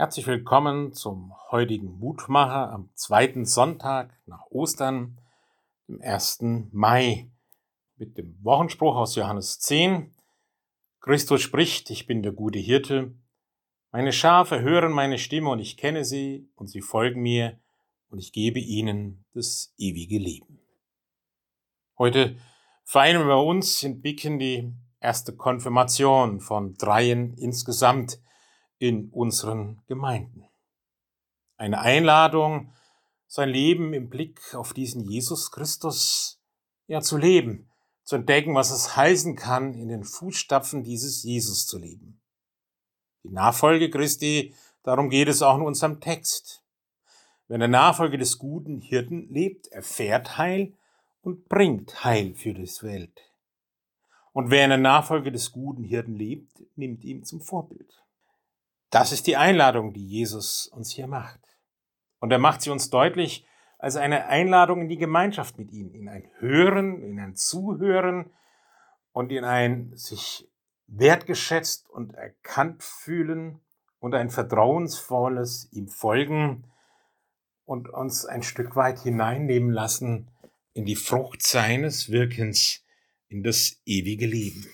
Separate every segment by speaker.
Speaker 1: Herzlich willkommen zum heutigen Mutmacher am zweiten Sonntag nach Ostern, dem 1. Mai, mit dem Wochenspruch aus Johannes 10. Christus spricht, ich bin der gute Hirte. Meine Schafe hören meine Stimme und ich kenne sie und sie folgen mir und ich gebe ihnen das ewige Leben. Heute feiern wir uns in Bicken die erste Konfirmation von dreien insgesamt in unseren Gemeinden. Eine Einladung, sein Leben im Blick auf diesen Jesus Christus ja zu leben, zu entdecken, was es heißen kann, in den Fußstapfen dieses Jesus zu leben. Die Nachfolge Christi, darum geht es auch in unserem Text. Wer der Nachfolge des guten Hirten lebt, erfährt Heil und bringt Heil für das Welt. Und wer in der Nachfolge des guten Hirten lebt, nimmt ihm zum Vorbild. Das ist die Einladung, die Jesus uns hier macht. Und er macht sie uns deutlich als eine Einladung in die Gemeinschaft mit ihm, in ein Hören, in ein Zuhören und in ein sich wertgeschätzt und erkannt fühlen und ein vertrauensvolles ihm folgen und uns ein Stück weit hineinnehmen lassen in die Frucht seines Wirkens, in das ewige Leben.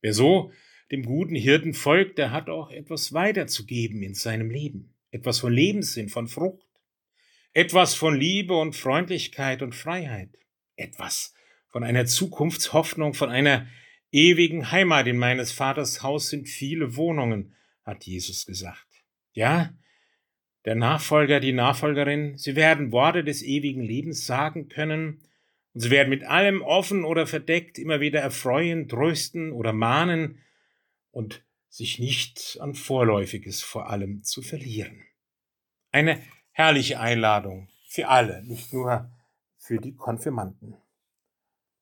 Speaker 1: Wer so dem guten Hirten folgt, der hat auch etwas weiterzugeben in seinem Leben. Etwas von Lebenssinn, von Frucht. Etwas von Liebe und Freundlichkeit und Freiheit. Etwas von einer Zukunftshoffnung, von einer ewigen Heimat. In meines Vaters Haus sind viele Wohnungen, hat Jesus gesagt. Ja, der Nachfolger, die Nachfolgerin, sie werden Worte des ewigen Lebens sagen können, und sie werden mit allem offen oder verdeckt immer wieder erfreuen, trösten oder mahnen, und sich nicht an Vorläufiges vor allem zu verlieren. Eine herrliche Einladung für alle, nicht nur für die Konfirmanden.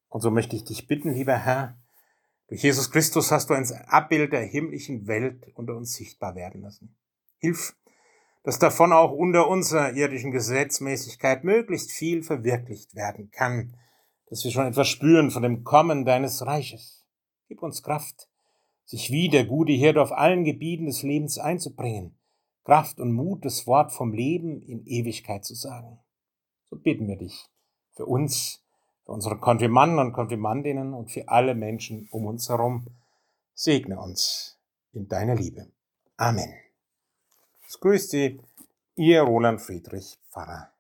Speaker 1: Und so möchte ich dich bitten, lieber Herr, durch Jesus Christus hast du ein Abbild der himmlischen Welt unter uns sichtbar werden lassen. Hilf, dass davon auch unter unserer irdischen Gesetzmäßigkeit möglichst viel verwirklicht werden kann, dass wir schon etwas spüren von dem Kommen deines Reiches. Gib uns Kraft, sich wie der gute Hirte auf allen Gebieten des Lebens einzubringen, Kraft und Mut, das Wort vom Leben in Ewigkeit zu sagen. So bitten wir dich für uns, für unsere Konfirmanden und Konfirmandinnen und für alle Menschen um uns herum. Segne uns in deiner Liebe. Amen. Es grüßt Sie, Ihr Roland Friedrich Pfarrer.